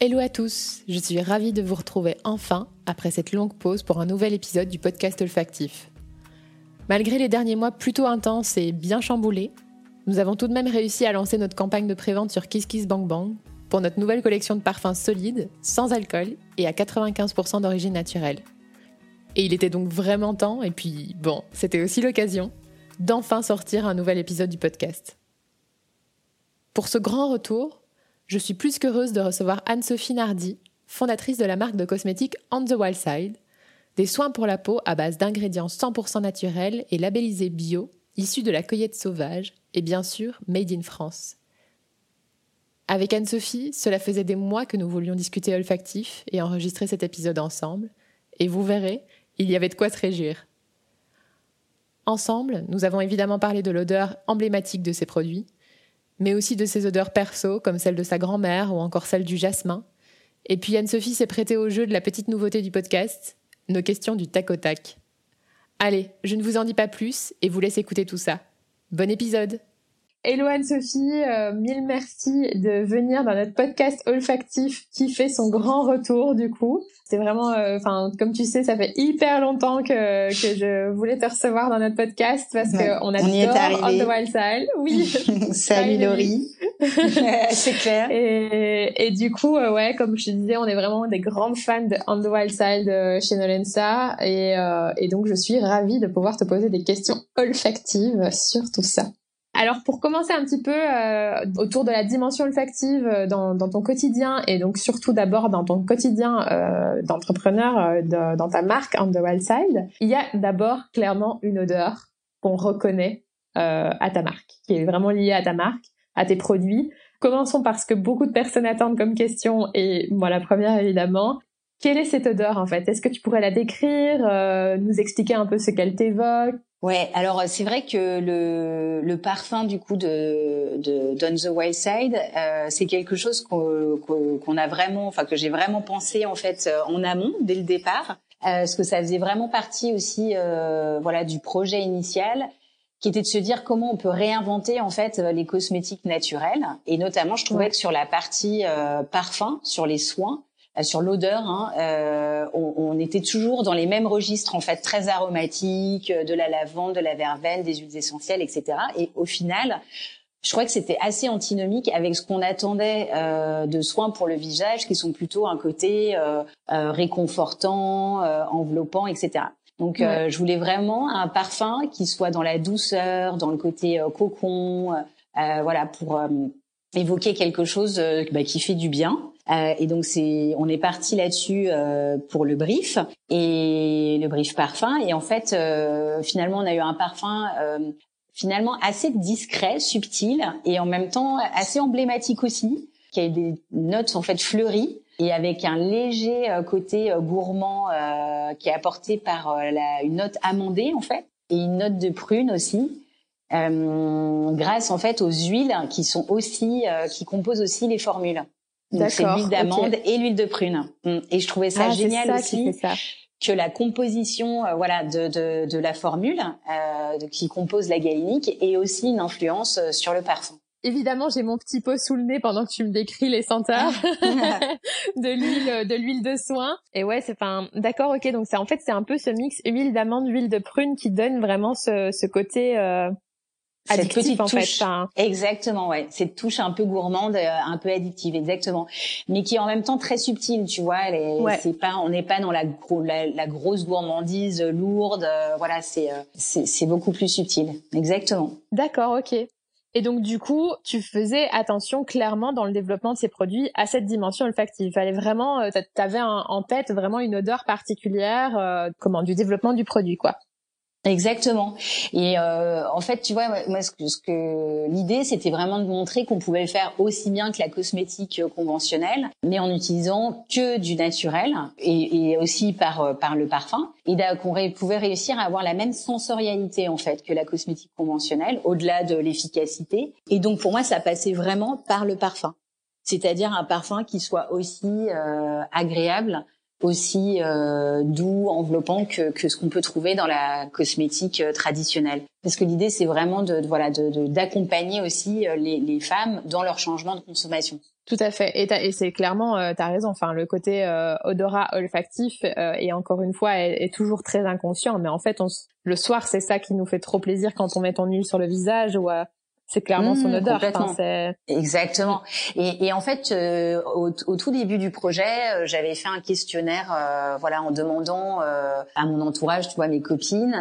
Hello à tous, je suis ravie de vous retrouver enfin après cette longue pause pour un nouvel épisode du podcast olfactif. Malgré les derniers mois plutôt intenses et bien chamboulés, nous avons tout de même réussi à lancer notre campagne de prévente sur Kiss Kiss Bang Bang pour notre nouvelle collection de parfums solides, sans alcool et à 95% d'origine naturelle. Et il était donc vraiment temps, et puis bon, c'était aussi l'occasion, d'enfin sortir un nouvel épisode du podcast. Pour ce grand retour, je suis plus qu'heureuse de recevoir Anne-Sophie Nardi, fondatrice de la marque de cosmétiques On the Wild Side, des soins pour la peau à base d'ingrédients 100% naturels et labellisés bio, issus de la cueillette sauvage et bien sûr made in France. Avec Anne-Sophie, cela faisait des mois que nous voulions discuter olfactif et enregistrer cet épisode ensemble, et vous verrez, il y avait de quoi se réjouir. Ensemble, nous avons évidemment parlé de l'odeur emblématique de ces produits, mais aussi de ses odeurs perso, comme celle de sa grand-mère ou encore celle du jasmin. Et puis Anne-Sophie s'est prêtée au jeu de la petite nouveauté du podcast, nos questions du tac au tac. Allez, je ne vous en dis pas plus et vous laisse écouter tout ça. Bon épisode Hello Anne-Sophie, euh, mille merci de venir dans notre podcast olfactif qui fait son grand retour du coup. C'est vraiment, euh, enfin, comme tu sais, ça fait hyper longtemps que, que je voulais te recevoir dans notre podcast parce que on a on y est arrivé. On the Wild Side. Oui. Salut Laurie. c'est clair. Et, et du coup, euh, ouais, comme je te disais, on est vraiment des grandes fans de On the Wild Side chez Nolensa et, euh, et donc je suis ravie de pouvoir te poser des questions olfactives sur tout ça. Alors pour commencer un petit peu euh, autour de la dimension olfactive euh, dans, ton quotidien et donc surtout d'abord dans ton quotidien euh, d'entrepreneur euh, dans ta marque On the Wild Side, il y a d'abord clairement une odeur qu'on reconnaît euh, à ta marque, qui est vraiment liée à ta marque, à tes produits. Commençons par ce que beaucoup de personnes attendent comme question et moi la première évidemment. Quelle est cette odeur en fait? Est-ce que tu pourrais la décrire, nous expliquer un peu ce qu'elle t'évoque? Ouais, alors c'est vrai que le, le parfum du coup de, de Don the Wild Side, euh, c'est quelque chose qu'on a vraiment, enfin que j'ai vraiment pensé en fait euh, en amont dès le départ, euh, parce que ça faisait vraiment partie aussi, euh, voilà, du projet initial, qui était de se dire comment on peut réinventer en fait les cosmétiques naturels, et notamment je trouvais que sur la partie euh, parfum, sur les soins, euh, sur l'odeur, hein, euh, on, on, était toujours dans les mêmes registres en fait, très aromatiques, euh, de la lavande, de la verveine, des huiles essentielles, etc. Et au final, je crois que c'était assez antinomique avec ce qu'on attendait euh, de soins pour le visage, qui sont plutôt un côté euh, euh, réconfortant, enveloppant, etc. Donc, je voulais vraiment un parfum qui soit dans la douceur, dans le côté cocon, voilà, pour évoquer quelque chose bah, qui fait du bien. Euh, et donc c'est, on est parti là-dessus euh, pour le brief et le brief parfum. Et en fait, euh, finalement, on a eu un parfum finalement assez discret, subtil et en même temps assez emblématique aussi, qui a des notes en fait fleuries et avec un léger côté gourmand qui est apporté par la, une note amandée en fait et une note de prune aussi. Euh, grâce en fait aux huiles qui sont aussi qui composent aussi les formules. Donc c'est l'huile d'amande et l'huile de prune. Mm. Et je trouvais ça ah, génial aussi que la composition euh, voilà de, de, de, la formule euh, qui compose la galénique ait aussi une influence euh, sur le parfum. Évidemment, j'ai mon petit pot sous le nez pendant que tu me décris les senteurs de l'huile de l'huile de soin. Et ouais, c'est enfin d'accord, OK, donc c'est en fait c'est un peu ce mix huile d'amande, huile de prune qui donne vraiment ce, ce côté euh, cette petite touche. Exactement, ouais. Cette touche un peu gourmande, euh, un peu addictive, exactement. Mais qui est en même temps très subtile, tu vois. Elle c'est pas, on n'est pas dans la, la, grosse gourmandise lourde. Euh, voilà, c'est, euh, c'est, c'est beaucoup plus subtil. Exactement. D'accord, ok. Et donc du coup, tu faisais attention clairement dans le développement de ces produits à cette dimension olfactive. Il fallait vraiment, tu avais en tête vraiment une odeur particulière, comment, du développement du produit, quoi. Exactement. Et euh, en fait, tu vois, moi, ce que, que l'idée, c'était vraiment de montrer qu'on pouvait faire aussi bien que la cosmétique conventionnelle, mais en utilisant que du naturel et, et aussi par euh, par le parfum, et qu'on pouvait réussir à avoir la même sensorialité en fait que la cosmétique conventionnelle, au-delà de l'efficacité. Et donc pour moi, ça passait vraiment par le parfum, c'est-à-dire un parfum qui soit aussi euh, agréable aussi euh, doux, enveloppant que, que ce qu'on peut trouver dans la cosmétique euh, traditionnelle. Parce que l'idée, c'est vraiment de, voilà d'accompagner de, aussi euh, les, les, femmes dans leur changement de consommation. Tout à fait. Et, et c'est clairement, euh, tu as raison. Enfin, le côté euh, odorat olfactif euh, et encore une fois est, est, toujours très inconscient. Mais en fait, on, le soir, c'est ça qui nous fait trop plaisir quand on met ton huile sur le visage ou c'est clairement son mmh, odeur. Exactement. Et, et, en fait, euh, au, au, tout début du projet, euh, j'avais fait un questionnaire, euh, voilà, en demandant à mon entourage, tu vois, mes copines,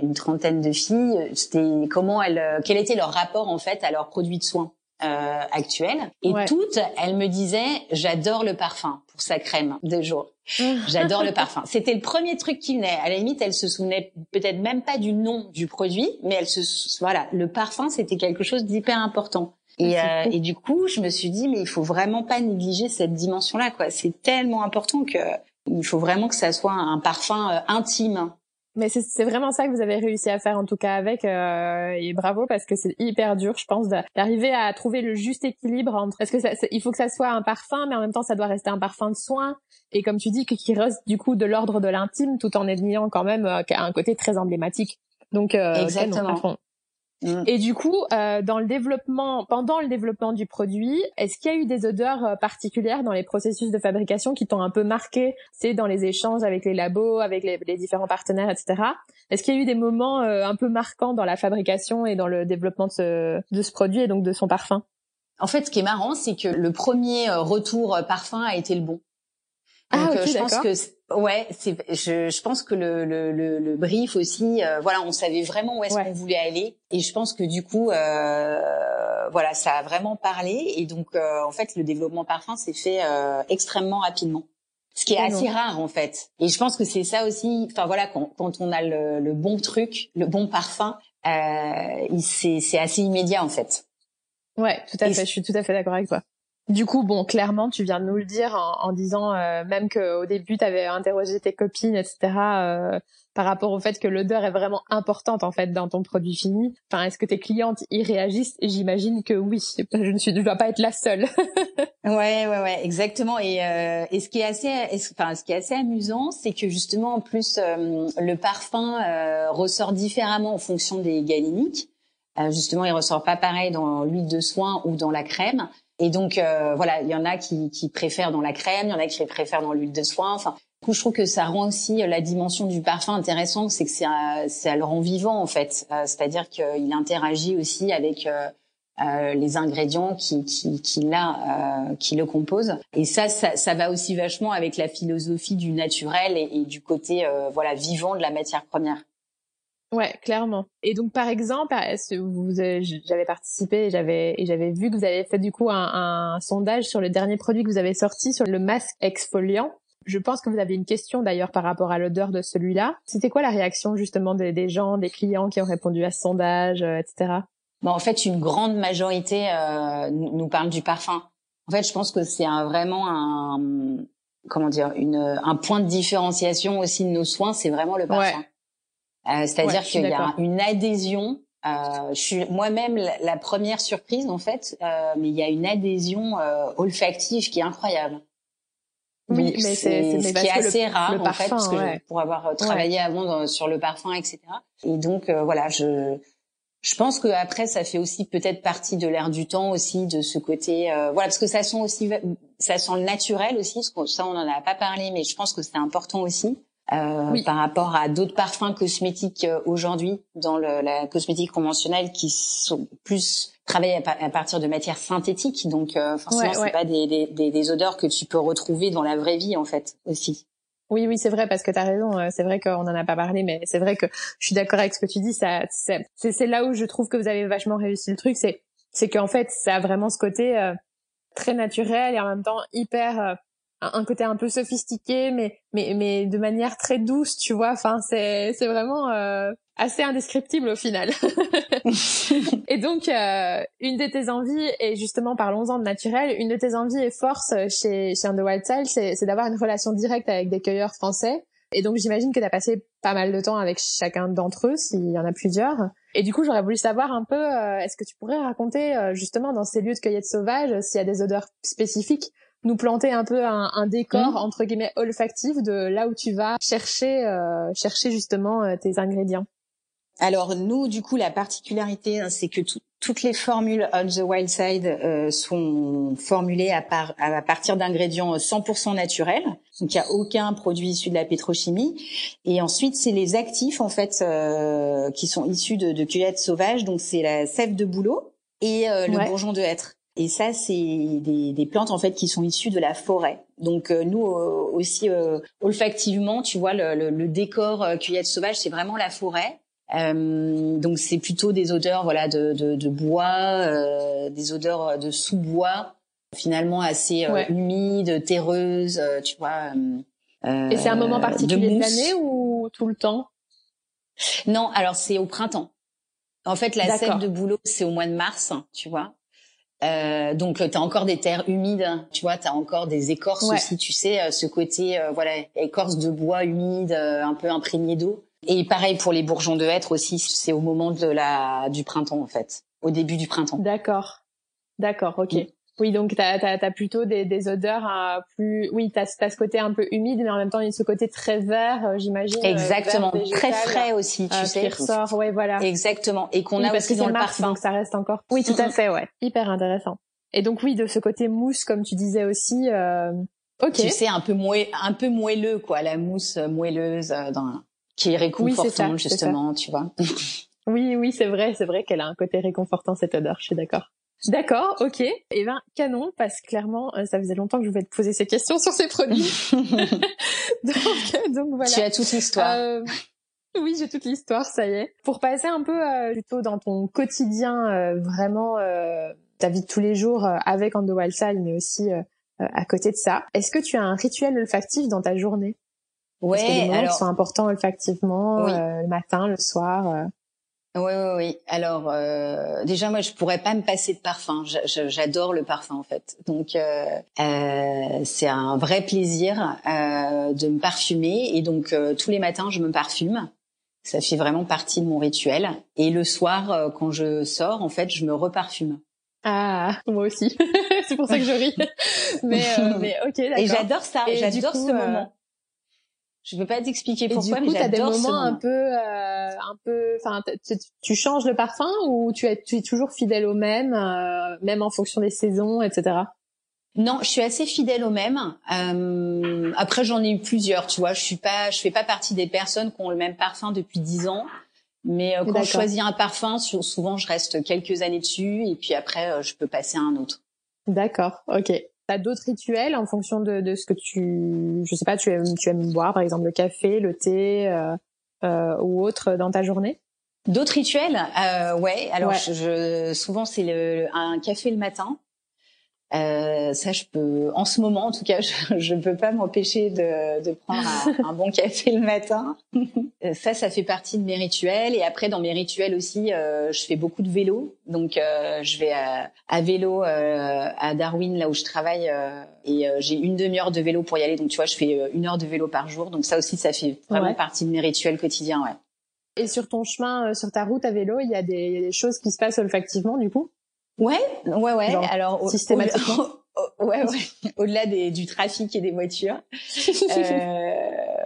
une trentaine de filles, c'était comment elles, quel était leur rapport en fait à leurs produits de soins euh, actuelle. Et toutes, elles me disaient, j'adore le parfum pour sa crème de jour. J'adore le parfum. C'était le premier truc qui venait. À la limite, elle se souvenait peut-être même pas du nom du produit, mais elle se, voilà, le parfum, c'était quelque chose d'hyper important. Et, ah, euh, et, du coup, je me suis dit, mais il faut vraiment pas négliger cette dimension-là, quoi. C'est tellement important que il faut vraiment que ça soit un parfum euh, intime mais c'est vraiment ça que vous avez réussi à faire en tout cas avec euh, et bravo parce que c'est hyper dur je pense d'arriver à trouver le juste équilibre entre est-ce que ça, il faut que ça soit un parfum mais en même temps ça doit rester un parfum de soin. Et comme tu dis qui reste du coup de l'ordre de l'intime tout en ayant quand même euh, un côté très emblématique. Donc euh, exactement Mm. Et du coup, euh, dans le développement, pendant le développement du produit, est-ce qu'il y a eu des odeurs euh, particulières dans les processus de fabrication qui t'ont un peu marqué C'est dans les échanges avec les labos, avec les, les différents partenaires, etc. Est-ce qu'il y a eu des moments euh, un peu marquants dans la fabrication et dans le développement de ce, de ce produit et donc de son parfum? En fait, ce qui est marrant, c'est que le premier retour parfum a été le bon. Ah, donc, je pense que Ouais, c'est. Je, je, pense que le, le, le, brief aussi, euh, voilà, on savait vraiment où est-ce qu'on voulait aller, et je pense que du coup, euh, voilà, ça a vraiment parlé, et donc euh, en fait, le développement parfum s'est fait euh, extrêmement rapidement, ce qui est assez rare en fait. Et je pense que c'est ça aussi. Enfin voilà, quand, quand on a le, le, bon truc, le bon parfum, c'est assez immédiat en fait. Ouais, tout à fait. Je suis tout à fait d'accord avec toi. Du coup, bon, clairement, tu viens de nous le dire en, disant euh, même qu'au début, tu avais interrogé tes copines, etc., euh, par rapport au fait que l'odeur est vraiment importante en fait dans ton produit fini. Enfin, est-ce que tes clientes y réagissent? J'imagine que oui. Je ne suis, je dois pas être la seule. ouais, ouais, ouais, exactement. Et, euh, et ce qui est assez, enfin, ce qui est assez amusant, c'est que justement, en plus, le parfum ressort différemment en fonction des galéniques. justement, il ressort pas pareil dans l'huile de soin ou dans la crème. Et donc euh, voilà, il y en a qui, qui, préfèrent dans la crème, il y en a qui préfèrent dans l'huile de soin. Enfin, du coup, je trouve que ça rend aussi la dimension du parfum intéressante, c'est que c'est ça le rend vivant en fait. Euh, c'est-à-dire qu'il interagit aussi avec euh, euh, les ingrédients qui qui qui, là, qui le composent. Et ça, ça, ça, va aussi vachement avec la philosophie du naturel et, et du côté voilà vivant de la matière première. Ouais, clairement. Et donc, par exemple, vous, j'avais participé et j'avais et j'avais vu que vous avez fait du coup un, un, sondage sur le dernier produit que vous avez sorti sur le masque exfoliant. Je pense que vous avez une question d'ailleurs par rapport à l'odeur de celui-là. C'était quoi la réaction justement des, des, gens, des clients qui ont répondu à ce sondage, euh, etc. Bon, en fait, une grande majorité euh, nous parle du parfum. En fait, je pense que c'est vraiment un comment dire une, un point de différenciation aussi de nos soins, c'est vraiment le parfum. Euh, c'est-à-dire qu'il y a une adhésion. Euh, je suis moi-même la, première surprise en fait, euh, mais il y a une adhésion olfactive qui est incroyable. Oui, mais c'est ce qui est assez rare en fait, parce que pour avoir travaillé avant sur le parfum, etc. Et donc voilà, je je pense que après ça fait aussi peut-être partie de l'air du temps aussi de ce côté voilà parce que ça sent aussi ça sent le naturel aussi parce que ça on en a pas parlé mais je pense que c'est important aussi euh, par rapport à d'autres parfums cosmétiques euh, aujourd'hui dans le, la cosmétique conventionnelle qui sont plus travaillés à, partir de matières synthétiques. Donc euh, forcément, c'est pas des, des, des, odeurs que tu peux retrouver dans la vraie vie en fait aussi. Oui, oui, c'est vrai parce que tu as raison. C'est vrai qu'on en a pas parlé, mais c'est vrai que je suis d'accord avec ce que tu dis. Ça, c'est là où je trouve que vous avez vachement réussi le truc. C'est, c'est qu'en fait, ça a vraiment ce côté très naturel et en même temps hyper un côté un peu sophistiqué, mais mais mais de manière très douce, tu vois. Enfin, c'est c'est vraiment euh, assez indescriptible au final. et donc, euh, une de tes envies, et justement parlons-en de naturel, une de tes envies et forces chez chez The Wild Style, c'est c'est d'avoir une relation directe avec des cueilleurs français. Et donc, j'imagine que tu as passé pas mal de temps avec chacun d'entre eux, s'il y en a plusieurs. Et du coup, j'aurais voulu savoir un peu, euh, est-ce que tu pourrais raconter justement dans ces lieux de cueillette sauvage s'il y a des odeurs spécifiques nous planter un peu un, un décor mmh. entre guillemets olfactif de là où tu vas chercher euh, chercher justement euh, tes ingrédients alors nous, du coup, la particularité, hein, c'est que toutes les formules on the wild side euh, sont formulées à, par, à partir d'ingrédients 100% naturels. Donc il n'y a aucun produit issu de la pétrochimie. Et ensuite, c'est les actifs en fait euh, qui sont issus de, de cueillettes sauvages. Donc c'est la sève de bouleau et euh, le bourgeon de hêtre. Et ça, c'est des, des, plantes en fait qui sont issues de la forêt. Donc nous aussi olfactivement, tu vois, le, le, le décor cueillette sauvage, c'est vraiment la forêt. Euh, donc c'est plutôt des odeurs voilà de, de, de bois, euh, des odeurs de sous-bois, finalement assez euh, humides, terreuses, euh, tu vois. Euh, Et c'est un moment particulier de, l'année ou tout le temps? Non, alors c'est au printemps. En fait, la sève de bouleau, c'est au mois de mars, tu vois. Euh, donc tu as encore des terres humides, tu vois, tu as encore des écorces aussi, tu sais, ce côté voilà, écorce de bois humide, un peu imprégné d'eau. Et pareil pour les bourgeons de hêtre aussi, c'est au moment de la du printemps en fait, au début du printemps. D'accord, d'accord, ok. Mm. Oui, donc t'as as, plutôt des, des odeurs euh, plus, oui, t'as as ce côté un peu humide, mais en même temps il y a ce côté très vert, euh, j'imagine. Euh, Exactement, très frais aussi, tu sais. Qui ressort, ouais, voilà. Exactement, et qu'on a parce aussi que dans le mars, parfum. Donc ça reste encore. Oui, tout à fait, ouais. Hyper intéressant. Et donc oui, de ce côté mousse, comme tu disais aussi. Euh... Ok. Tu sais, un peu moué, un peu moelleux, quoi, la mousse moelleuse dans qui est réconfortant justement, tu vois. oui, oui, c'est vrai, c'est vrai qu'elle a un côté réconfortant cette odeur. Je suis d'accord. D'accord, ok. Eh ben canon, parce que clairement, euh, ça faisait longtemps que je voulais te poser ces questions sur ces produits. donc, donc voilà. Tu as toute l'histoire. Euh, oui, j'ai toute l'histoire, ça y est. Pour passer un peu euh, plutôt dans ton quotidien, euh, vraiment euh, ta vie de tous les jours avec Wild Side, mais aussi à côté de ça, est-ce que tu as un rituel olfactif dans ta journée? Ouais, Parce que des alors sont importants olfactivement, euh, le matin, le soir. Oui, oui, oui. Alors euh, déjà, moi, je pourrais pas me passer de parfum. J'adore le parfum en fait. Donc euh, euh, c'est un vrai plaisir euh, de me parfumer et donc euh, tous les matins, je me parfume. Ça fait vraiment partie de mon rituel. Et le soir, euh, quand je sors, en fait, je me reparfume. Ah, moi aussi. c'est pour ça que je ris. mais, mais ok, d'accord. Et j'adore ça. J'adore ce moment. Je peux pas t'expliquer pourquoi, mais j'adore des moments un peu, euh, un peu, enfin, tu, changes le parfum ou tu es, tu es toujours fidèle au même, euh, même en fonction des saisons, etc. Non, je suis assez fidèle au même. Euh, après, j'en ai eu plusieurs, tu vois. Je suis pas, je fais pas partie des personnes qui ont le même parfum depuis dix ans. Mais quand je choisis un parfum, souvent je reste quelques années dessus et puis après je peux passer à un autre. D'accord, ok. T'as d'autres rituels en fonction de, de, ce que tu, je sais pas, tu aimes, tu aimes boire, par exemple le café, le thé euh, euh, ou autre dans ta journée? D'autres rituels, euh, ouais. Alors Je, souvent c'est le, un café le matin. Euh, ça, je peux, en ce moment, en tout cas, je ne peux pas m'empêcher de, de prendre un, un, bon café le matin. Euh, ça, ça fait partie de mes rituels. Et après, dans mes rituels aussi, euh, je fais beaucoup de vélo. Donc, euh, je vais à, à vélo euh, à Darwin, là où je travaille, euh, et j'ai une demi-heure de vélo pour y aller. Donc, tu vois, je fais une heure de vélo par jour. Donc, ça aussi, ça fait vraiment partie de mes rituels quotidiens, ouais. Et sur ton chemin, sur ta route à vélo, il y a des, il y a des choses qui se passent olfactivement, du coup? Ouais, ouais, ouais. Alors systématiquement. Au, ouais, ouais. Au-delà du trafic et des voitures. euh,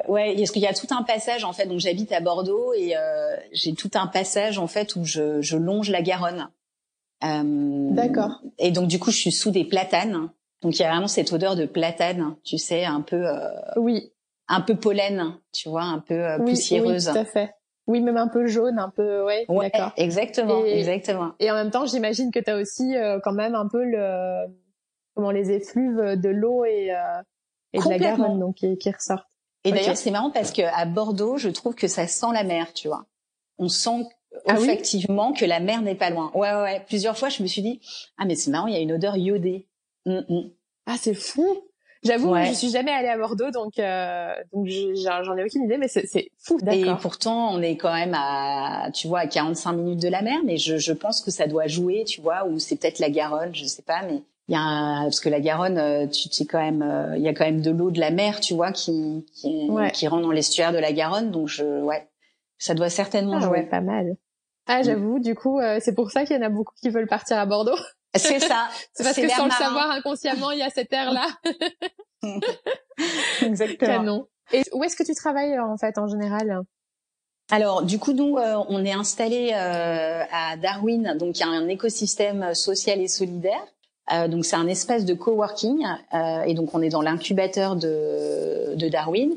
ouais, parce qu'il y a tout un passage en fait. Donc j'habite à Bordeaux et euh, j'ai tout un passage en fait où je, je longe la Garonne. Euh, D'accord. Et donc du coup, je suis sous des platanes. Donc il y a vraiment cette odeur de platane, tu sais, un peu. Euh, oui. Un peu pollen, tu vois, un peu poussiéreuse. Oui, tout à fait. Oui, même un peu jaune, un peu, ouais, ouais d'accord. Exactement, exactement. Et en même temps, j'imagine que tu as aussi euh, quand même un peu le, comment les effluves de l'eau et, euh, et de la Garonne, donc qui, qui ressortent. Et d'ailleurs, c'est marrant parce que à Bordeaux, je trouve que ça sent la mer, tu vois. On sent ah effectivement que la mer n'est pas loin. Ouais, ouais, ouais. Plusieurs fois, je me suis dit, ah mais c'est marrant, il y a une odeur iodée. Mm, mm. Ah, c'est fou. J'avoue, je suis jamais allée à Bordeaux, donc euh, donc j'en ai aucune idée, mais c'est fou. Et pourtant, on est quand même à, tu vois, à 45 minutes de la mer, mais je, je pense que ça doit jouer, tu vois, ou c'est peut-être la Garonne, je sais pas, mais il y a un, parce que la Garonne, euh, tu sais quand même, euh, il y a quand même de l'eau de la mer, tu vois, qui qui, qui rentre dans l'estuaire de la Garonne, donc je, ouais, ça doit certainement ah, jouer. Ouais, pas mal. Ah, mm. j'avoue, du coup, euh, c'est pour ça qu'il y en a beaucoup qui veulent partir à Bordeaux. C'est ça. c'est parce que sans le savoir inconsciemment, il y a cette air-là. Exactement. Canon. Et où est-ce que tu travailles en fait en général? Alors, du coup, nous, euh, on est installé euh, à Darwin, donc il y a un écosystème social et solidaire. Euh, donc c'est un espace de coworking euh, et donc on est dans l'incubateur de, de, Darwin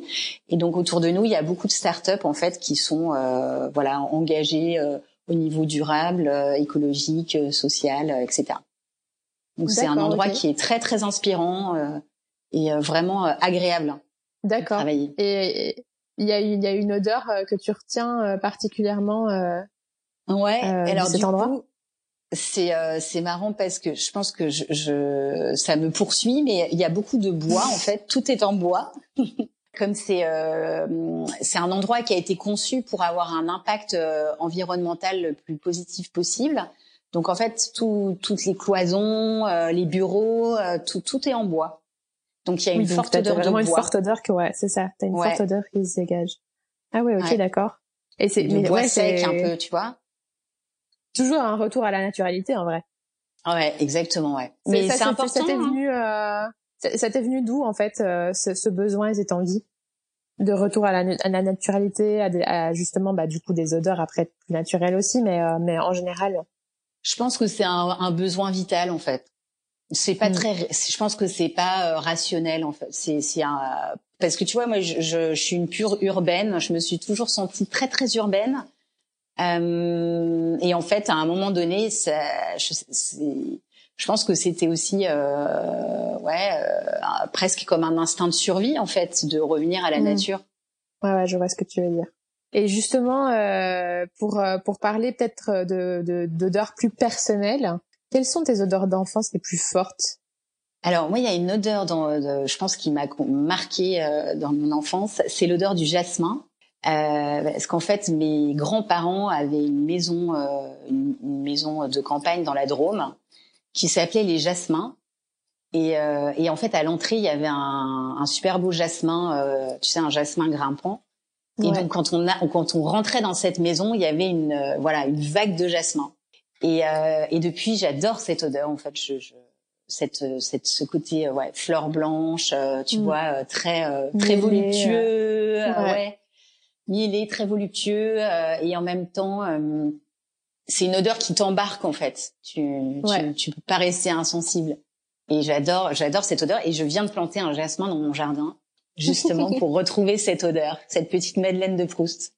et donc autour de nous il y a beaucoup de startups en fait qui sont euh, voilà engagées au niveau durable, écologique, social, etc. Donc c'est un endroit qui est très très inspirant et vraiment agréable. D'accord. Et il y a il y a une odeur que tu retiens particulièrement. ouais. alors cet du endroit? coup, c'est euh, c'est marrant parce que je pense que je, je, ça me poursuit, mais il y a beaucoup de bois en fait. Tout est en bois. Comme c'est euh, c'est un endroit qui a été conçu pour avoir un impact euh, environnemental le plus positif possible. Donc en fait, tout, toutes les cloisons, euh, les bureaux, tout, tout est en bois. Donc il y a une forte odeur de bois. une forte odeur que ouais, c'est ça. T'as une forte odeur qui se dégage. Ah ouais, ok, d'accord. Et c'est mais bois ouais, sec un peu, tu vois toujours un retour à la naturalité en vrai. Ouais, exactement, ouais. Mais c'est important. Ça t'est venu, euh, ça t'est venu d'où en fait euh, ce, ce, besoin et cette envie de retour à la, à la naturalité, à, à, justement bah du coup des odeurs après plus naturelles aussi, mais euh, mais en général. Je pense que c'est un, un, besoin vital en fait. C'est pas mm. très, je pense que c'est pas euh, rationnel en fait. C'est c'est un parce que tu vois moi je, je, je suis une pure urbaine. Je me suis toujours sentie très très urbaine. Euh, et en fait, à un moment donné, ça, je, je pense que c'était aussi, euh, ouais, euh, presque comme un instinct de survie en fait, de revenir à la mmh. nature. Ouais, ouais, je vois ce que tu veux dire. Et justement, euh, pour euh, pour parler peut-être de d'odeurs plus personnelles, quelles sont tes odeurs d'enfance les plus fortes? Alors moi, il y a une odeur, dans, je pense, qui m'a marqué dans mon enfance, c'est l'odeur du jasmin. Euh, parce qu'en fait, mes grands-parents avaient une maison, euh, une, maison de campagne dans la Drôme, qui s'appelait les Jasmins. Et, euh, et en fait, à l'entrée, il y avait un, un super beau jasmin, euh, tu sais, un jasmin grimpant. Et donc, quand on a, quand on rentrait dans cette maison, il y avait une, euh, voilà, une vague de jasmin. Et, euh, et depuis, j'adore cette odeur. En fait, je, je cette, cette, ce côté, ouais, fleur blanche, tu mm. vois, très, très voluptueux, ouais est très voluptueux euh, et en même temps euh, c'est une odeur qui t'embarque en fait. Tu, tu, tu peux pas rester insensible. Et j'adore j'adore cette odeur et je viens de planter un jasmin dans mon jardin justement pour retrouver cette odeur, cette petite Madeleine de Proust.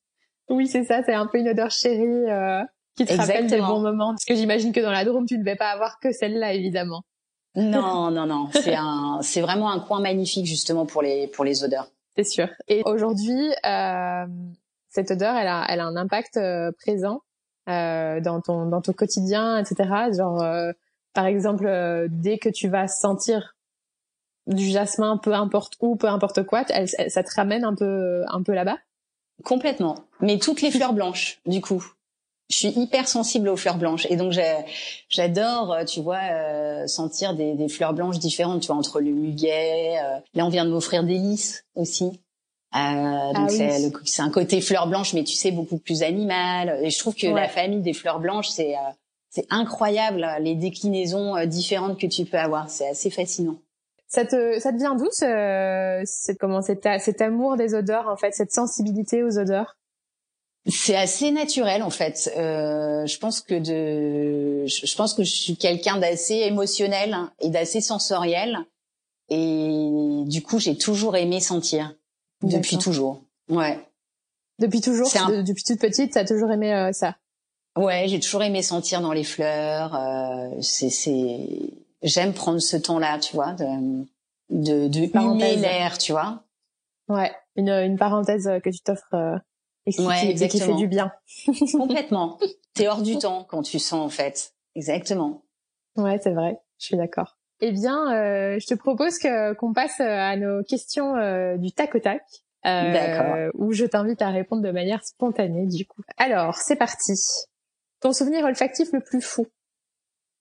Oui, c'est ça, c'est un peu une odeur chérie euh, qui te rappelle des bons moments. Parce que j'imagine que dans la Drôme, tu ne vais pas avoir que celle-là, évidemment. Non, non, non. C'est un, c'est vraiment un coin magnifique justement pour les pour les odeurs c'est sûr. Et aujourd'hui, euh, cette odeur, elle a, elle a un impact euh, présent euh, dans ton dans ton quotidien, etc. Genre, euh, par exemple, euh, dès que tu vas sentir du jasmin, peu importe où, peu importe quoi, elle, ça te ramène un peu un peu là-bas? Complètement. Mais toutes les fleurs blanches, du coup je suis hyper sensible aux fleurs blanches et donc j'adore, tu vois, euh, sentir des, des, fleurs blanches différentes, tu vois, entre le muguet. Euh, là, on vient de m'offrir des lys aussi. Euh, donc ah c'est un côté fleurs blanches, mais tu sais beaucoup plus animal. Et je trouve que la famille des fleurs blanches, c'est euh, c'est incroyable les déclinaisons euh, différentes que tu peux avoir. C'est assez fascinant. Ça te ça te vient d'où ce, comment cet, cet amour des odeurs en fait, cette sensibilité aux odeurs? C'est assez naturel en fait. Euh, je pense que de, je pense que je suis quelqu'un d'assez émotionnel et d'assez sensoriel, et du coup j'ai toujours aimé sentir depuis toujours. Ouais. Depuis toujours. depuis toute petite, t'as toujours aimé euh, ça? Ouais, j'ai toujours aimé sentir dans les fleurs. Euh, c'est, c'est, j'aime prendre ce temps-là, tu vois, de, de, de l'air, tu vois. Ouais, une, une parenthèse que tu t'offres euh, et qui, ouais, qui, fait du bien. Complètement. T'es hors du temps quand tu sens en fait. Exactement. Ouais, c'est vrai. Je suis d'accord. Eh bien, euh, je te propose que qu'on passe euh, à nos questions euh, du tac au tac. Euh, où je t'invite à répondre de manière spontanée du coup. Alors, c'est parti. Ton souvenir olfactif le plus fou?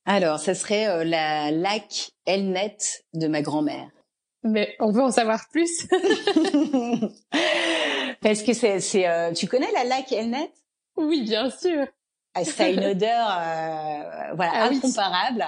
Alors, ça serait la lac Elnet de ma grand-mère. Mais on veut en savoir plus. Parce que c'est, c'est, tu connais la lac Elnet Oui, bien sûr. Ah, ça a une odeur, voilà, ah incomparable.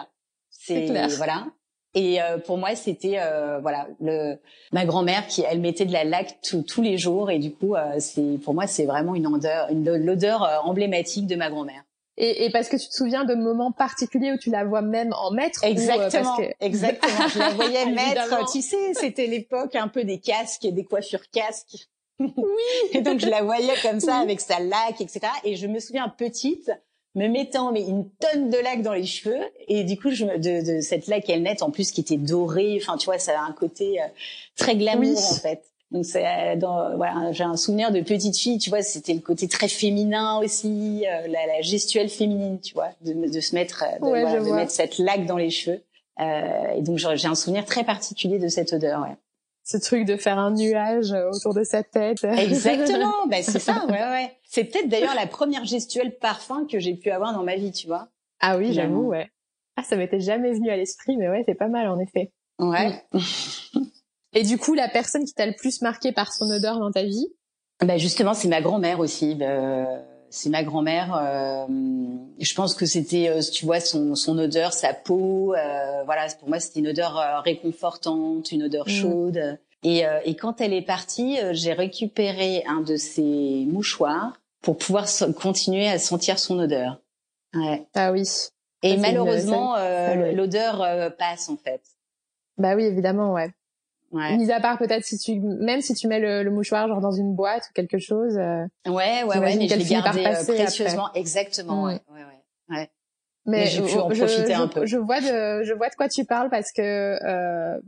C'est voilà. Et euh, pour moi, c'était euh, voilà le ma grand-mère qui elle mettait de la laque tous les jours et du coup euh, c'est pour moi c'est vraiment une odeur une l'odeur emblématique de ma grand-mère. Et, et, parce que tu te souviens de moments particuliers où tu la vois même en mettre Exactement, ou parce que... exactement. Je la voyais mettre. tu sais, c'était l'époque un peu des casques, des coiffures casques. Oui. et donc je la voyais comme ça avec sa laque, etc. Et je me souviens petite me mettant mais une tonne de laque dans les cheveux. Et du coup je me, de, de cette laque elle nette en plus qui était dorée. Enfin tu vois ça a un côté euh, très glamour en fait. Donc c'est euh, dans voilà j'ai un souvenir de petite fille tu vois c'était le côté très féminin aussi euh, la, la, gestuelle féminine tu vois de, de se mettre de, de mettre cette laque dans les cheveux. Et donc j'ai un souvenir très particulier de cette odeur ouais ce truc de faire un nuage autour de sa tête. Exactement, ben c'est ça, ouais ouais. C'est peut-être d'ailleurs la première gestuelle parfum que j'ai pu avoir dans ma vie, tu vois. Ah oui, j'avoue, ouais. Ah, ça m'était jamais venu à l'esprit, mais ouais, c'est pas mal en effet. Ouais. Et du coup, la personne qui t'a le plus marqué par son odeur dans ta vie? Ben justement, c'est ma grand-mère aussi. Ben, c'est ma grand-mère. Euh, je pense que c'était, euh, tu vois, son, son odeur, sa peau. Euh, voilà, pour moi, c'était une odeur euh, réconfortante, une odeur mm. chaude. Et, euh, et, quand elle est partie, j'ai récupéré un de ses mouchoirs pour pouvoir continuer à sentir son odeur. Ouais. Ah oui. Et malheureusement, l'odeur passe en fait. Bah oui, évidemment, ouais. Ouais. Mis à part peut-être si tu, même si tu mets le, le, mouchoir genre dans une boîte ou quelque chose. Euh, ouais, ouais, ouais, mais je l'ai gardé euh, précieusement, exactement. Ouais, ouais, ouais. ouais. Mais, j'ai pu en profiter un peu. Je vois de, je vois de quoi tu parles parce que euh,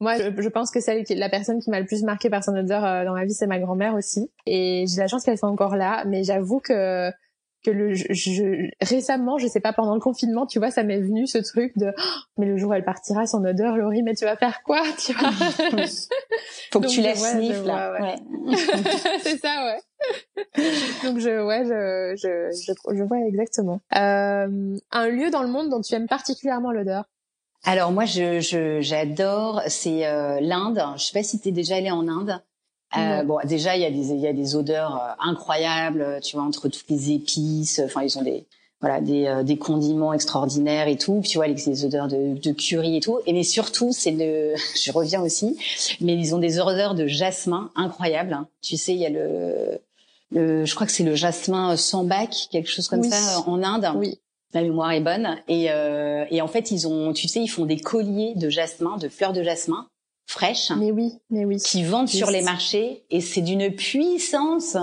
moi, je, je, pense que celle qui, la personne qui m'a le plus marqué par son odeur euh, dans ma vie, c'est ma grand-mère aussi. Et j'ai la chance qu'elle soit encore là. Mais j'avoue que que le je, récemment, je sais pas pendant le confinement, tu vois, ça m'est venu ce truc de oh, mais le jour où elle partira son odeur, Laurie, mais tu vas faire quoi, tu vois? Faut que tu la sniffes là. Ouais. c'est ça, ouais. Donc je ouais, je je je, je vois exactement. Euh, un lieu dans le monde dont tu aimes particulièrement l'odeur? Alors moi, je j'adore, c'est euh, l'Inde. Je sais pas si tu es déjà allé en Inde. Euh, bon, déjà il y a des il y a des odeurs euh, incroyables, tu vois, entre toutes les épices. Enfin, ils ont des voilà des, euh, des condiments extraordinaires et tout. Puis tu vois les, les odeurs de, de curry et tout. Et mais surtout, c'est le, je reviens aussi, mais ils ont des odeurs de jasmin incroyables. Hein. Tu sais, il y a le, le je crois que c'est le jasmin sambac, quelque chose comme ça en Inde. Oui. La mémoire est bonne. Et, euh, et en fait, ils ont, tu sais, ils font des colliers de jasmin, de fleurs de jasmin fraîches. Mais oui, mais oui. Qui vendent sur les marchés et c'est d'une puissance.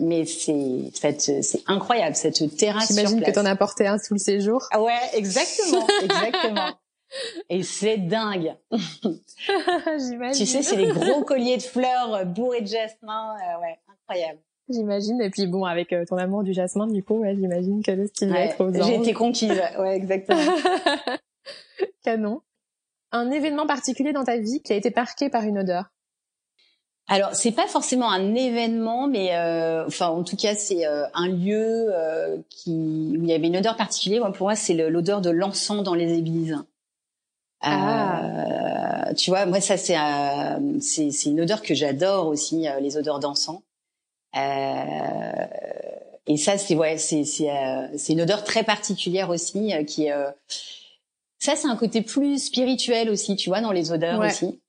Mais c'est c'est incroyable cette terrasse J'imagine que t'en as porté un sous le séjour. Ah ouais, exactement, exactement. Et c'est dingue. J'imagine. Tu sais, c'est des gros colliers de fleurs bourrés de jasmin. Euh, ouais, incroyable. J'imagine. Et puis bon, avec euh, ton amour du jasmin, du coup, ouais, j'imagine que le style va être aux J'ai été conquise. Ouais, exactement. Canon un événement particulier dans ta vie qui a été marqué par une odeur? Alors c'est pas forcément un événement, mais euh, enfin en tout cas c'est euh, un lieu euh, qui où il y avait une odeur particulière. pour moi c'est l'odeur de l'encens dans les églises. Ah. tu vois, moi ça c'est c'est c'est une odeur que j'adore aussi, les odeurs d'encens. et ça c'est ouais c'est c'est c'est une odeur très particulière aussi qui ça, c'est un côté plus spirituel aussi, tu vois, dans les odeurs aussi,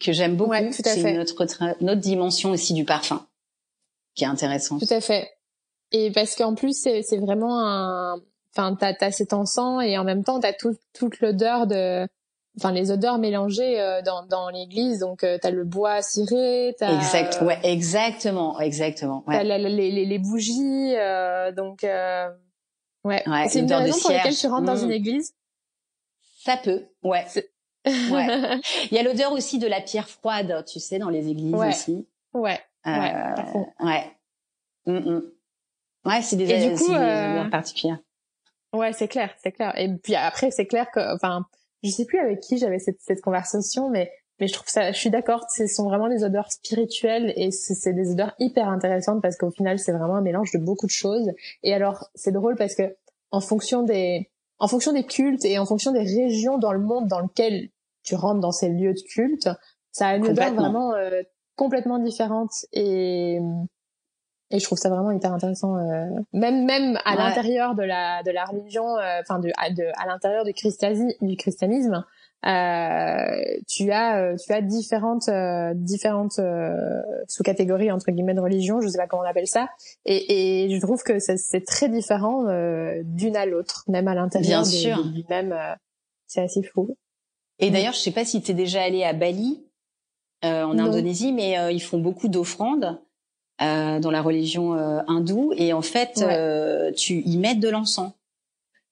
que j'aime beaucoup. Ouais, c'est notre, notre dimension aussi du parfum, qui est intéressant. Tout à fait. Et parce qu'en plus, c'est vraiment un... Enfin, t'as as cet encens et en même temps, t'as tout, toute l'odeur de... Enfin, les odeurs mélangées euh, dans, dans l'église. Donc, euh, t'as le bois ciré, t'as... Exact, ouais, exactement, exactement. Ouais. T'as les, les, les, bougies, euh, donc... Euh, ouais. c'est une des raisons pour lesquelles tu rentres dans une mmh. église ça peut, ouais. ouais. Il y a l'odeur aussi de la pierre froide, tu sais, dans les églises aussi. Ouais. Euh, ouais. Ouais. Mm, mm. Ouais, c'est des, Et du coup, euh... particulières. Ouais, c'est clair, c'est clair. Et puis après, c'est clair que, enfin, je sais plus avec qui j'avais cette, cette conversation, mais mais je trouve ça, je suis d'accord, ce sont vraiment des odeurs spirituelles et c'est des odeurs hyper intéressantes parce qu'au final, c'est vraiment un mélange de beaucoup de choses. Et alors, c'est drôle parce que en fonction des en fonction des cultes et en fonction des régions dans le monde dans lequel tu rentres dans ces lieux de culte, ça a une odeur vraiment euh, complètement différente. Et Et je trouve ça vraiment hyper intéressant, euh, même même à l'intérieur de la de la religion, euh, enfin de, à, de à l'intérieur du christianisme, du christianisme, euh, tu as euh, tu as différentes euh, différentes sous-catégories entre guillemets de religion, je sais pas comment on appelle ça, et, et je trouve que c'est très différent d'une à l'autre, même à l'intérieur du, même. c'est assez fou. Et d'ailleurs, je sais pas si tu es déjà allé à Bali, en Indonésie, mais ils font beaucoup d'offrandes. Euh, dans la religion euh, hindoue et en fait euh, tu y mets de l'encens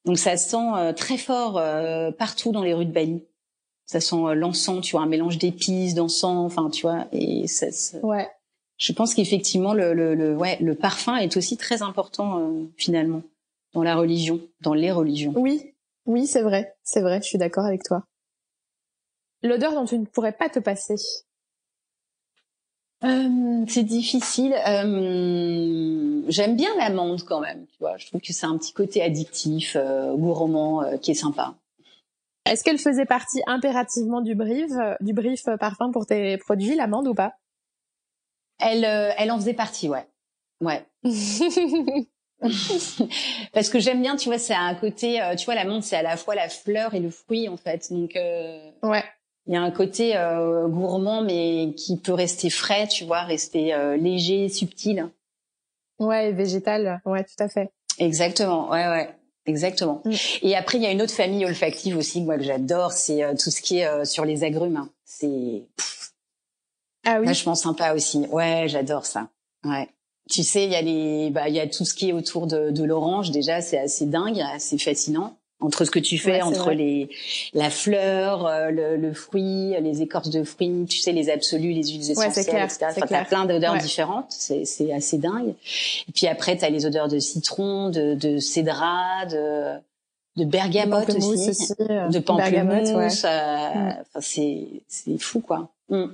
donc ça sent très fort partout dans les rues de Bali ça sent l'encens tu vois un mélange d'épices d'encens enfin tu vois et ça, ouais je pense qu'effectivement le, le, le, ouais le parfum est aussi très important finalement dans la religion dans les religions oui oui c'est vrai c'est vrai je suis d'accord avec toi l'odeur dont tu ne pourrais pas te passer euh, c'est difficile. Euh, J'aime bien l'amande quand même. Tu vois, je trouve que c'est un petit côté addictif, euh, gourmand, euh, qui est sympa. Est-ce qu'elle faisait partie impérativement du brief, du brief parfum pour tes produits, l'amande ou pas? Elle, elle en faisait partie, ouais, ouais. Parce que j'aime bien, tu vois, c'est un côté, tu vois, l'amande, c'est à la fois la fleur et le fruit en fait. Donc ouais il y a un côté euh, gourmand mais qui peut rester frais, tu vois, rester euh, léger, subtil. Ouais, végétal. Ouais, tout à fait. Exactement. Ouais, ouais. Exactement. Mm. Et après, il y a une autre famille olfactive aussi, moi que j'adore, c'est euh, tout ce qui est sur les agrumes. Hein. C'est ah oui. vachement sympa aussi. Ouais, j'adore ça. Ouais. Tu sais, il y a les, bah, il y a tout ce qui est autour de, de l'orange. Déjà, c'est assez dingue, assez fascinant entre ce que tu fais, entre les la fleur, euh, le, le, fruit, les écorces de fruits, tu sais, les absolus, les huiles essentielles, clair, etc. Enfin, t'as plein d'odeurs différentes, c'est, assez dingue. Et puis après, t'as les odeurs de citron, de, de cédra, de de bergamote aussi, euh, de pamplemousse. Ouais. Euh, enfin, c'est c'est fou quoi. Mm.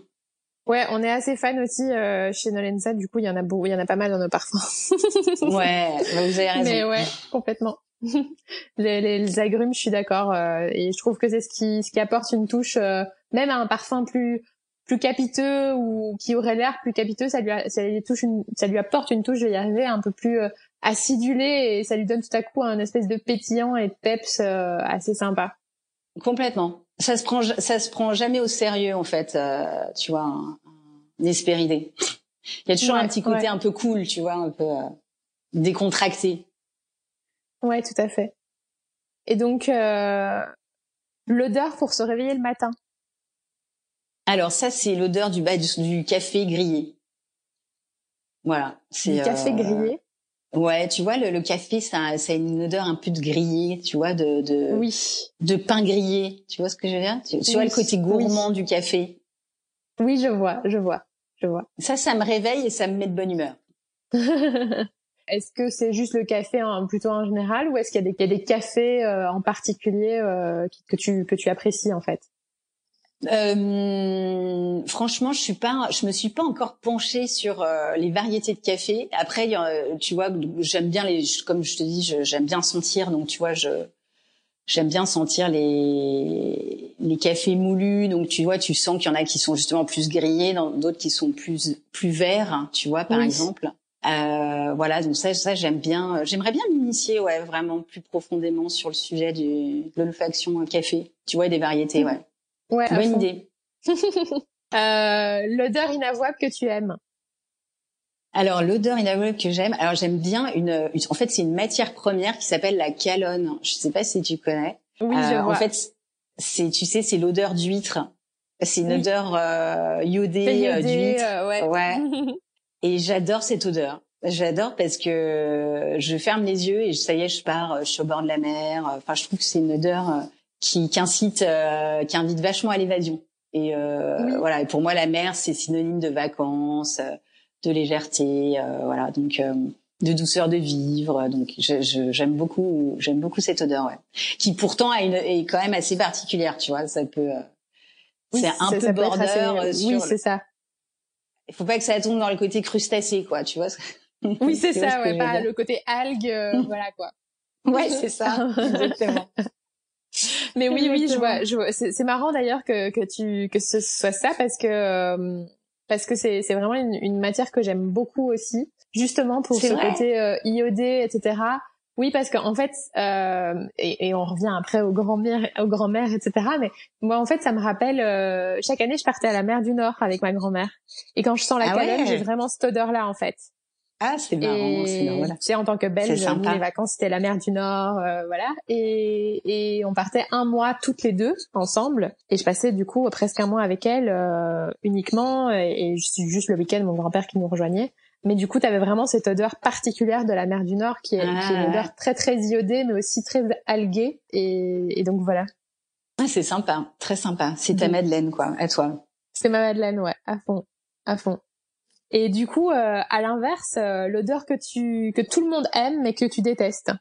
Ouais, on est assez fan aussi euh, chez Nolenza. Du coup, il y en a beaucoup, il y en a pas mal dans nos parfums. ouais, vous avez raison. Mais ouais, complètement. les, les, agrumes, je suis d'accord, euh, et je trouve que c'est ce qui, ce qui apporte une touche, euh, même à un parfum plus plus capiteux ou qui aurait l'air plus capiteux, ça lui, ça lui touche une, ça lui apporte une touche, je vais y arriver, un peu plus euh, acidulée et ça lui donne tout à coup un espèce de pétillant et de peps assez sympa. Complètement. Ça se prend, ça se prend jamais au sérieux en fait, tu vois, un, un Il y a toujours un petit côté un peu cool, tu vois, un peu décontracté. Ouais, tout à fait. Et donc, euh, l'odeur pour se réveiller le matin. Alors ça, c'est l'odeur du, du, café grillé. Voilà. C'est du café euh, grillé. Ouais, tu vois, le, café, ça, ça a une odeur un peu de grillé, tu vois, de, de, oui. de pain grillé. Tu vois ce que je veux dire? Tu, vois le côté gourmand du café Oui, je vois, je vois, je vois. Ça, ça me réveille et ça me met de bonne humeur. Est-ce que c'est juste le café en, plutôt en général ou est-ce qu'il y a des, des cafés euh, en particulier euh, que tu que tu apprécies en fait? Euh, franchement, je suis pas, je me suis pas encore penchée sur euh, les variétés de café. Après, tu vois, j'aime bien les, comme je te dis, j'aime bien sentir. Donc, tu vois, je j'aime bien sentir les les cafés moulus. Donc, tu vois, tu sens qu'il y en a qui sont justement plus grillés, d'autres qui sont plus plus verts. Hein, tu vois, par exemple. Euh, voilà, donc ça, ça j'aime bien. J'aimerais bien m'initier, ouais, vraiment plus profondément sur le sujet du, de l'olfaction café. Tu vois, des variétés, ouais. Ouais. Bonne idée. euh, l'odeur inavouable que tu aimes. Alors l'odeur inavouable que j'aime, alors j'aime bien une, en fait c'est une matière première qui s'appelle la calonne. Je sais pas si tu connais. Oui, je euh, vois. En fait, c'est, tu sais, c'est l'odeur d'huître. C'est une odeur euh, iodée, euh, d'huître. ouais. ouais. Et j'adore cette odeur. J'adore parce que je ferme les yeux et ça y est, je pars, je suis au bord de la mer. Enfin, je trouve que c'est une odeur euh, qui, qui incite, euh, qui invite vachement à l'évasion. Et euh, voilà. Et pour moi, la mer, c'est synonyme de vacances, de légèreté, voilà. Donc de douceur de vivre. Donc j'aime beaucoup, j'aime beaucoup cette odeur, ouais. Qui pourtant a une, est quand même assez particulière, tu vois. Ça peut, c'est un peu border sur. Oui, c'est ça il faut pas que ça tombe dans le côté crustacé, quoi, tu vois. Oui, c'est ça, ouais, pas le côté algue, euh, voilà, quoi. Ouais, c'est ça, exactement. Mais oui, oui, je vois, je vois. C'est marrant d'ailleurs que, que tu que ce soit ça parce que euh, parce que c'est c'est vraiment une, une matière que j'aime beaucoup aussi, justement pour ce côté euh, iodé, etc. Oui, parce qu'en fait, euh, et, et, on revient après aux grands-mères, aux grand-mères, etc. Mais moi, en fait, ça me rappelle euh, chaque année, je partais à la mer du Nord avec ma grand-mère, et quand je sens la ah j'ai vraiment cette odeur-là, en fait. Ah, c'est marrant, c'est Tu sais, en tant que Belge, nous, les vacances, c'était la mer du Nord, euh, voilà. Et, et on partait un mois toutes les deux ensemble. Et je passais du coup presque un mois avec elle euh, uniquement. Et, et juste le week-end, mon grand-père qui nous rejoignait. Mais du coup, tu avais vraiment cette odeur particulière de la mer du Nord qui est, qui est une ah. odeur très très iodée, mais aussi très alguée. Et, et donc voilà. Ah, c'est sympa, très sympa. C'est ta Madeleine, quoi, à toi. C'est ma Madeleine, ouais, à fond, à fond. Et du coup, euh, à l'inverse, euh, l'odeur que tu que tout le monde aime mais que tu détestes.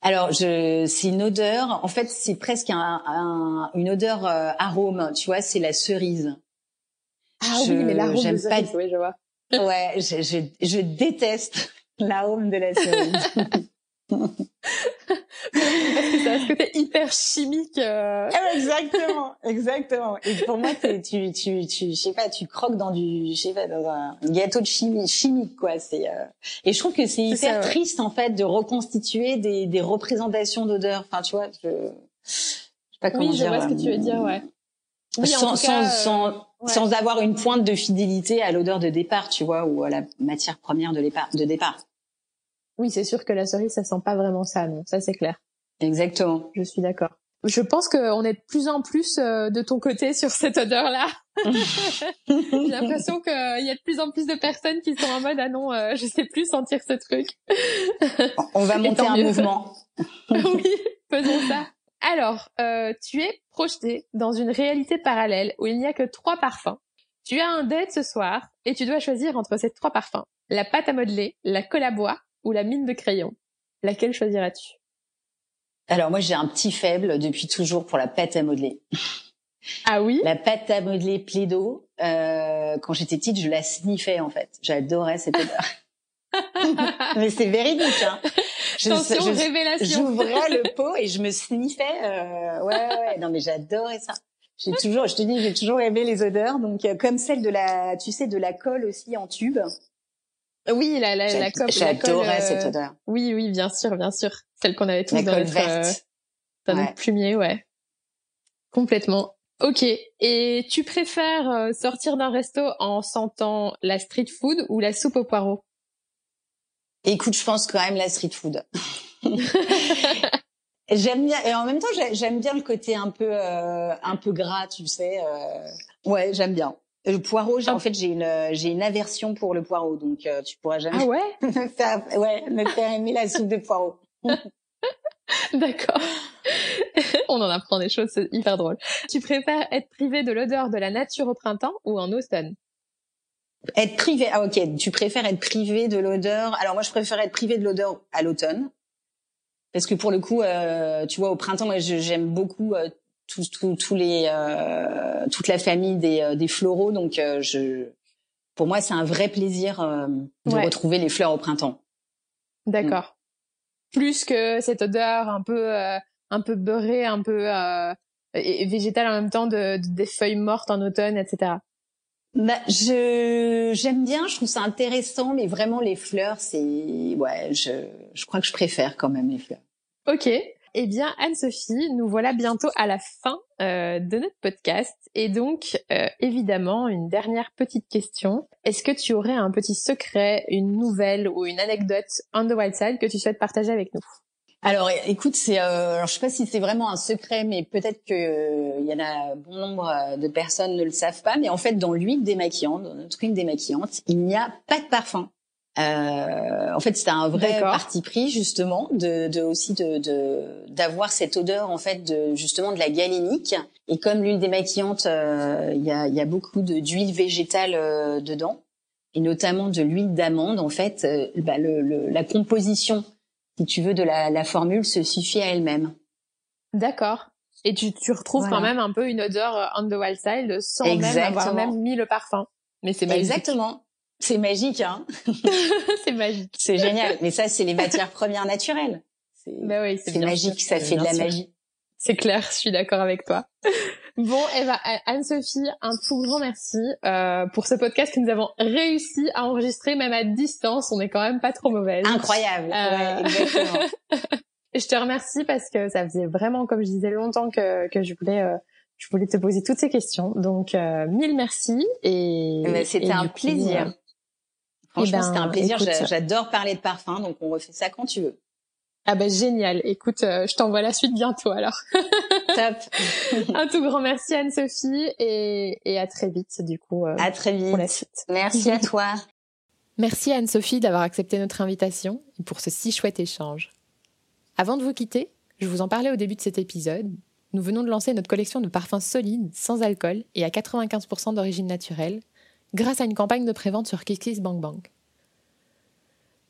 Alors, je, c'est une odeur. En fait, c'est presque un, un, une odeur euh, arôme. Tu vois, c'est la cerise. Ah oui, mais l'arôme de cerise, oui, je vois. Ouais, je, je, je déteste l'arôme de la cerise. parce que ça a ce côté hyper chimique. Euh... Ah, exactement, exactement. Et pour moi, tu, tu, tu, je sais pas, tu croques dans du, je sais pas, dans un gâteau de chimie, chimique, quoi. C'est euh... et je trouve que c'est hyper triste en fait de reconstituer des, des représentations d'odeurs. Enfin, tu vois, je, je sais pas comment oui, je vois ce que tu veux dire, ouais. Oui, sans, sans, euh, sans, sans, avoir une pointe de fidélité à l'odeur de départ, tu vois, ou à la matière première de départ. De départ. Oui, c'est sûr que la cerise, ça sent pas vraiment ça, non. Ça, c'est clair. Exactement. Je suis d'accord. Je pense qu'on est de plus en plus euh, de ton côté sur cette odeur-là. J'ai l'impression qu'il y a de plus en plus de personnes qui sont en mode ah non, euh, je sais plus sentir ce truc. On va monter un mouvement. oui, faisons ça. Alors, euh, tu es projeté dans une réalité parallèle où il n'y a que trois parfums. Tu as un date ce soir et tu dois choisir entre ces trois parfums la pâte à modeler, la colle à bois ou la mine de crayon Laquelle choisiras-tu? Alors moi j'ai un petit faible depuis toujours pour la pâte à modeler. Ah oui? La pâte à modeler Plaido, euh, quand j'étais petite, je la sniffais en fait. J'adorais cette odeur. Mais c'est véridique. Hein. Je, Attention, révélation. J'ouvrais le pot et je me sniffais. Euh, ouais, ouais, non mais j'adorais ça. J'ai toujours, je te dis, j'ai toujours aimé les odeurs. Donc euh, comme celle de la, tu sais, de la colle aussi en tube. Oui, la, la, la colle. J'adorais cette euh, odeur. Oui, oui, bien sûr, bien sûr. Celle qu'on avait tous dans notre, verte. Euh, dans notre plumier, ouais. Complètement. Ok. Et tu préfères sortir d'un resto en sentant la street food ou la soupe aux poireaux Écoute, je pense quand même la street food. j'aime bien et en même temps j'aime bien le côté un peu un peu gras, tu sais. ouais, j'aime bien. Le poireau, en fait, j'ai une j'ai une aversion pour le poireau, donc euh, tu pourras jamais ah ouais? me faire ouais me faire aimer la soupe de poireau. D'accord. On en apprend des choses, c'est hyper drôle. Tu préfères être privé de l'odeur de la nature au printemps ou en automne? Être privé. Ah ok. Tu préfères être privé de l'odeur. Alors moi, je préfère être privé de l'odeur à l'automne. Parce que pour le coup, euh, tu vois, au printemps, moi, j'aime beaucoup euh, tous tous les euh, toute la famille des, euh, des floraux donc euh, je pour moi c'est un vrai plaisir de retrouver les fleurs au printemps. D'accord. Plus que cette odeur un peu un peu beurrée, un peu et végétale en même temps de, des feuilles mortes en automne, etc. Bah, je j'aime bien, je trouve ça intéressant, mais vraiment les fleurs, c'est ouais, je je crois que je préfère quand même les fleurs. Ok. Eh bien, Anne-Sophie, nous voilà bientôt à la fin euh, de notre podcast. Et donc, euh, évidemment, une dernière petite question. Est-ce que tu aurais un petit secret, une nouvelle ou une anecdote on the wild side que tu souhaites partager avec nous? Alors, écoute, c'est, euh, alors je sais pas si c'est vraiment un secret, mais peut-être que il y en a bon nombre de personnes ne le savent pas. Mais en fait, dans l'huile démaquillante, dans notre huile démaquillante, il n'y a pas de parfum. Euh, en fait, c'était un vrai parti pris justement de, de aussi de d'avoir cette odeur en fait de justement de la galénique. Et comme l'huile démaquillante, euh, il y, a, y a beaucoup d'huile végétale euh, dedans, et notamment de l'huile d'amande. En fait, euh, bah, le, le, la composition, si tu veux, de la, la formule se suffit à elle-même. D'accord. Et tu, tu retrouves quand même un peu une odeur on the wild side sans même avoir même mis le parfum. Mais c'est Exactement. C'est magique, hein C'est magique. C'est génial. Mais ça, c'est les matières premières naturelles. C'est bah oui, magique, ça fait de la magie. C'est clair, je suis d'accord avec toi. Bon, Eva, Anne-Sophie, un tout grand merci euh, pour ce podcast que nous avons réussi à enregistrer même à distance. On est quand même pas trop mauvaise. Incroyable. Euh... exactement. je te remercie parce que ça faisait vraiment, comme je disais, longtemps que, que je voulais euh, je voulais te poser toutes ces questions. Donc, euh, mille merci. Et, eh ben, c'était un plaisir. Euh, Franchement, c'était un eh ben, plaisir. J'adore parler de parfum, donc on refait ça quand tu veux. Ah ben génial. Écoute, euh, je t'envoie la suite bientôt alors. Top. un tout grand merci Anne-Sophie et, et à très vite du coup. Euh, à très vite. Pour la suite. Merci à toi. Merci Anne-Sophie d'avoir accepté notre invitation et pour ce si chouette échange. Avant de vous quitter, je vous en parlais au début de cet épisode, nous venons de lancer notre collection de parfums solides, sans alcool et à 95% d'origine naturelle, grâce à une campagne de prévente sur KissKissBankBank.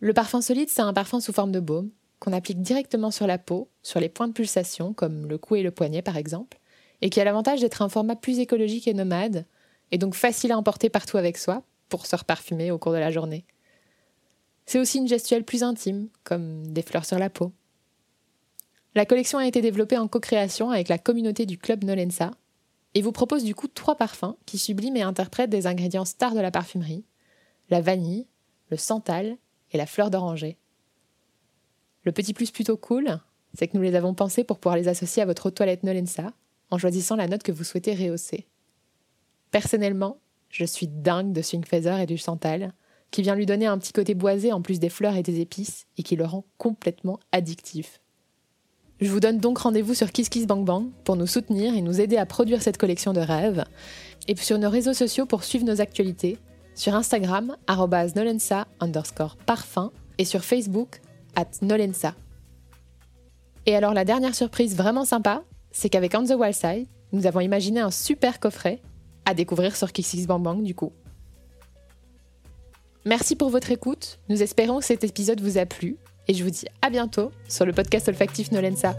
Le parfum solide, c'est un parfum sous forme de baume qu'on applique directement sur la peau, sur les points de pulsation, comme le cou et le poignet par exemple, et qui a l'avantage d'être un format plus écologique et nomade, et donc facile à emporter partout avec soi pour se reparfumer au cours de la journée. C'est aussi une gestuelle plus intime, comme des fleurs sur la peau. La collection a été développée en co-création avec la communauté du club Nolensa et vous propose du coup trois parfums qui subliment et interprètent des ingrédients stars de la parfumerie la vanille, le santal et la fleur d'oranger. Le petit plus plutôt cool, c'est que nous les avons pensés pour pouvoir les associer à votre toilette Nolensa en choisissant la note que vous souhaitez rehausser. Personnellement, je suis dingue de Swing Feather et du santal, qui vient lui donner un petit côté boisé en plus des fleurs et des épices et qui le rend complètement addictif. Je vous donne donc rendez-vous sur KissKissBankBank pour nous soutenir et nous aider à produire cette collection de rêves, et sur nos réseaux sociaux pour suivre nos actualités, sur Instagram, nolensa underscore parfum, et sur Facebook, at nolensa. Et alors la dernière surprise vraiment sympa, c'est qu'avec On the Wild nous avons imaginé un super coffret à découvrir sur KissKissBankBank du coup. Merci pour votre écoute, nous espérons que cet épisode vous a plu et je vous dis à bientôt sur le podcast olfactif Nolensa.